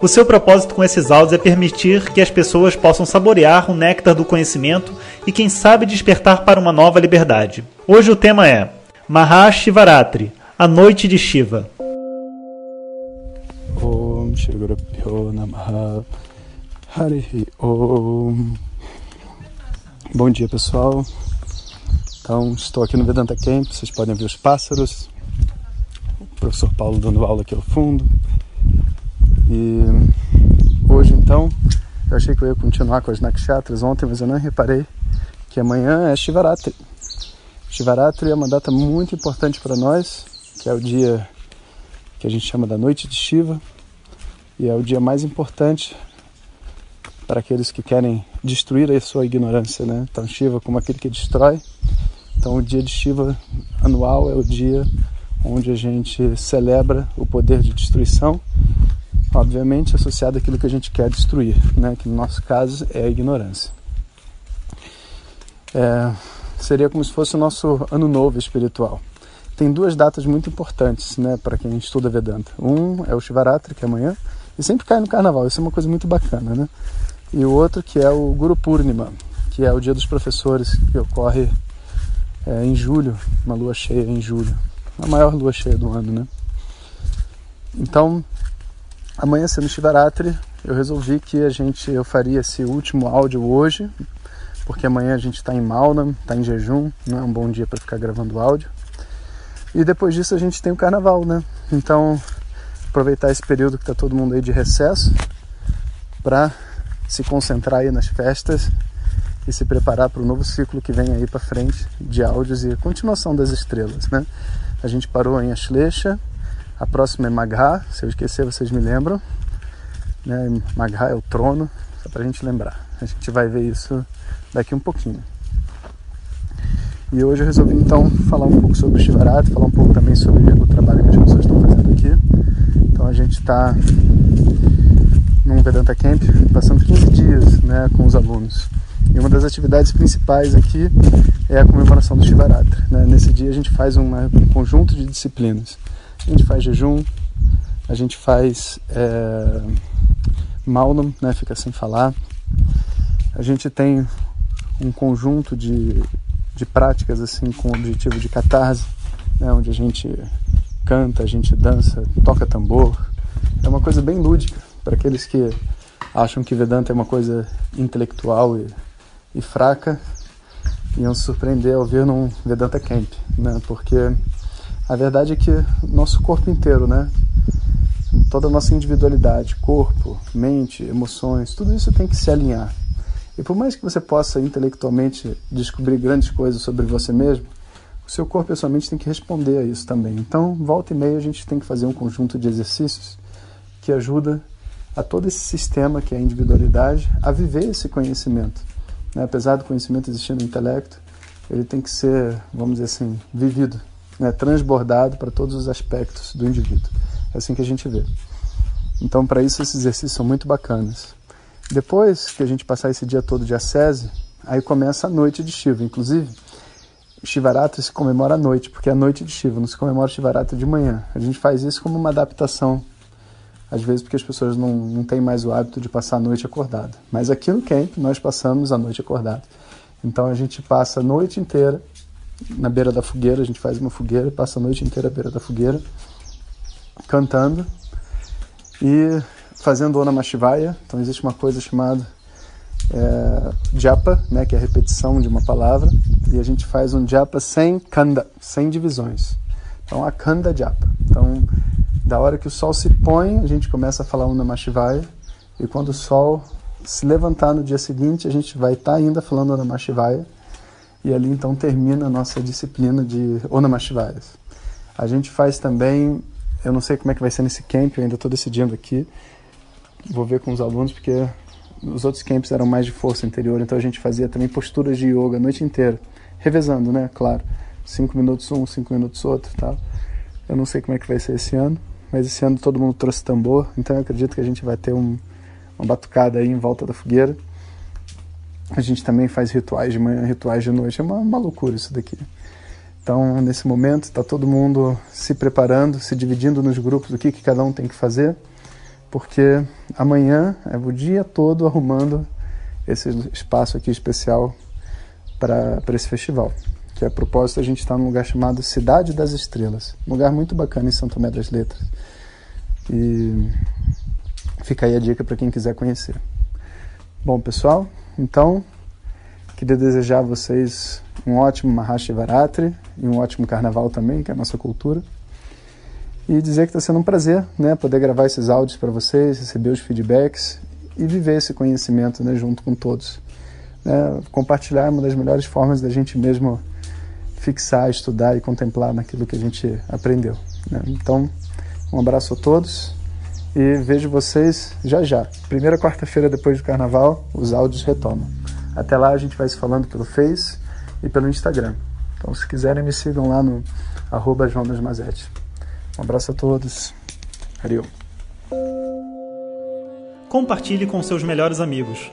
O seu propósito com esses áudios é permitir que as pessoas possam saborear o néctar do conhecimento e, quem sabe, despertar para uma nova liberdade. Hoje o tema é Mahashivaratri, a noite de Shiva. Bom dia pessoal. Então estou aqui no Vedanta Camp, vocês podem ver os pássaros. O professor Paulo dando aula aqui ao fundo. E hoje então, eu achei que eu ia continuar com as nakshatras ontem, mas eu não reparei que amanhã é Shivaratri. Shivaratri é uma data muito importante para nós, que é o dia que a gente chama da noite de Shiva, e é o dia mais importante para aqueles que querem destruir a sua ignorância, né? Então Shiva como aquele que destrói. Então o dia de Shiva anual é o dia onde a gente celebra o poder de destruição obviamente associado àquilo que a gente quer destruir, né? que no nosso caso é a ignorância. É, seria como se fosse o nosso ano novo espiritual. Tem duas datas muito importantes né, para quem estuda Vedanta. Um é o Shivaratri, que é amanhã, e sempre cai no carnaval, isso é uma coisa muito bacana. Né? E o outro que é o Guru Purnima, que é o dia dos professores, que ocorre é, em julho, uma lua cheia em julho, a maior lua cheia do ano. Né? Então, Amanhã sendo Shivaratri, eu resolvi que a gente eu faria esse último áudio hoje, porque amanhã a gente está em Maunam, está em jejum, não é um bom dia para ficar gravando áudio. E depois disso a gente tem o carnaval, né? Então, aproveitar esse período que está todo mundo aí de recesso para se concentrar aí nas festas e se preparar para o novo ciclo que vem aí para frente de áudios e continuação das estrelas, né? A gente parou em Ashlesha, a próxima é Magha, se eu esquecer vocês me lembram. Né? Magha é o trono, só para a gente lembrar. A gente vai ver isso daqui um pouquinho. E hoje eu resolvi então falar um pouco sobre o Shivarati, falar um pouco também sobre o trabalho que as pessoas estão fazendo aqui. Então a gente está num Vedanta Camp, passando 15 dias né, com os alunos. E uma das atividades principais aqui é a comemoração do Shivaratri. Né? Nesse dia a gente faz um conjunto de disciplinas. A gente faz jejum, a gente faz é, Maunam, né, fica sem falar. A gente tem um conjunto de, de práticas assim com o objetivo de catarse, né, onde a gente canta, a gente dança, toca tambor. É uma coisa bem lúdica para aqueles que acham que Vedanta é uma coisa intelectual e, e fraca, iam se surpreender ao ver num Vedanta Camp, né? Porque a verdade é que nosso corpo inteiro, né? Toda a nossa individualidade, corpo, mente, emoções, tudo isso tem que se alinhar. E por mais que você possa intelectualmente descobrir grandes coisas sobre você mesmo, o seu corpo e a sua mente tem que responder a isso também. Então, volta e meia, a gente tem que fazer um conjunto de exercícios que ajuda a todo esse sistema que é a individualidade a viver esse conhecimento. Né? Apesar do conhecimento existir no intelecto, ele tem que ser, vamos dizer assim, vivido né, transbordado para todos os aspectos do indivíduo. É assim que a gente vê. Então, para isso, esses exercícios são muito bacanas. Depois que a gente passar esse dia todo de ascese, aí começa a noite de Shiva. Inclusive, Shivaratri se comemora à noite, porque é a noite de Shiva, não se comemora Shivaratri de manhã. A gente faz isso como uma adaptação, às vezes porque as pessoas não, não têm mais o hábito de passar a noite acordada. Mas aqui no camp, nós passamos a noite acordada. Então, a gente passa a noite inteira na beira da fogueira, a gente faz uma fogueira, passa a noite inteira à beira da fogueira, cantando e fazendo Ona Mashivaya. Então existe uma coisa chamada é, japa, né, que é a repetição de uma palavra, e a gente faz um japa sem kanda, sem divisões. Então a kanda japa. Então da hora que o sol se põe, a gente começa a falar Ona Mashivaya, e quando o sol se levantar no dia seguinte, a gente vai estar tá ainda falando Ona Mashivaya, e ali então termina a nossa disciplina de Onamashivayas. A gente faz também, eu não sei como é que vai ser nesse camp, eu ainda estou decidindo aqui, vou ver com os alunos, porque os outros camps eram mais de força interior, então a gente fazia também posturas de yoga a noite inteira, revezando, né? Claro, cinco minutos um, cinco minutos outro, tal. Eu não sei como é que vai ser esse ano, mas esse ano todo mundo trouxe tambor, então eu acredito que a gente vai ter um, uma batucada aí em volta da fogueira. A gente também faz rituais de manhã, rituais de noite, é uma, uma loucura isso daqui. Então, nesse momento, está todo mundo se preparando, se dividindo nos grupos do que, que cada um tem que fazer porque amanhã é o dia todo arrumando esse espaço aqui especial para esse festival. Que a propósito a gente está num lugar chamado Cidade das Estrelas, um lugar muito bacana em São Tomé das Letras. E fica aí a dica para quem quiser conhecer. Bom, pessoal, então queria desejar a vocês um ótimo Mahashivaratri e um ótimo carnaval também, que é a nossa cultura e dizer que está sendo um prazer né, poder gravar esses áudios para vocês, receber os feedbacks e viver esse conhecimento né, junto com todos. Né, compartilhar é uma das melhores formas da gente mesmo fixar, estudar e contemplar naquilo que a gente aprendeu. Né? Então, um abraço a todos e vejo vocês já já. Primeira quarta-feira depois do carnaval, os áudios retomam. Até lá a gente vai se falando pelo Face e pelo Instagram. Então, se quiserem, me sigam lá no arroba Jonas Mazetti. Um abraço a todos. Ariel. Compartilhe com seus melhores amigos.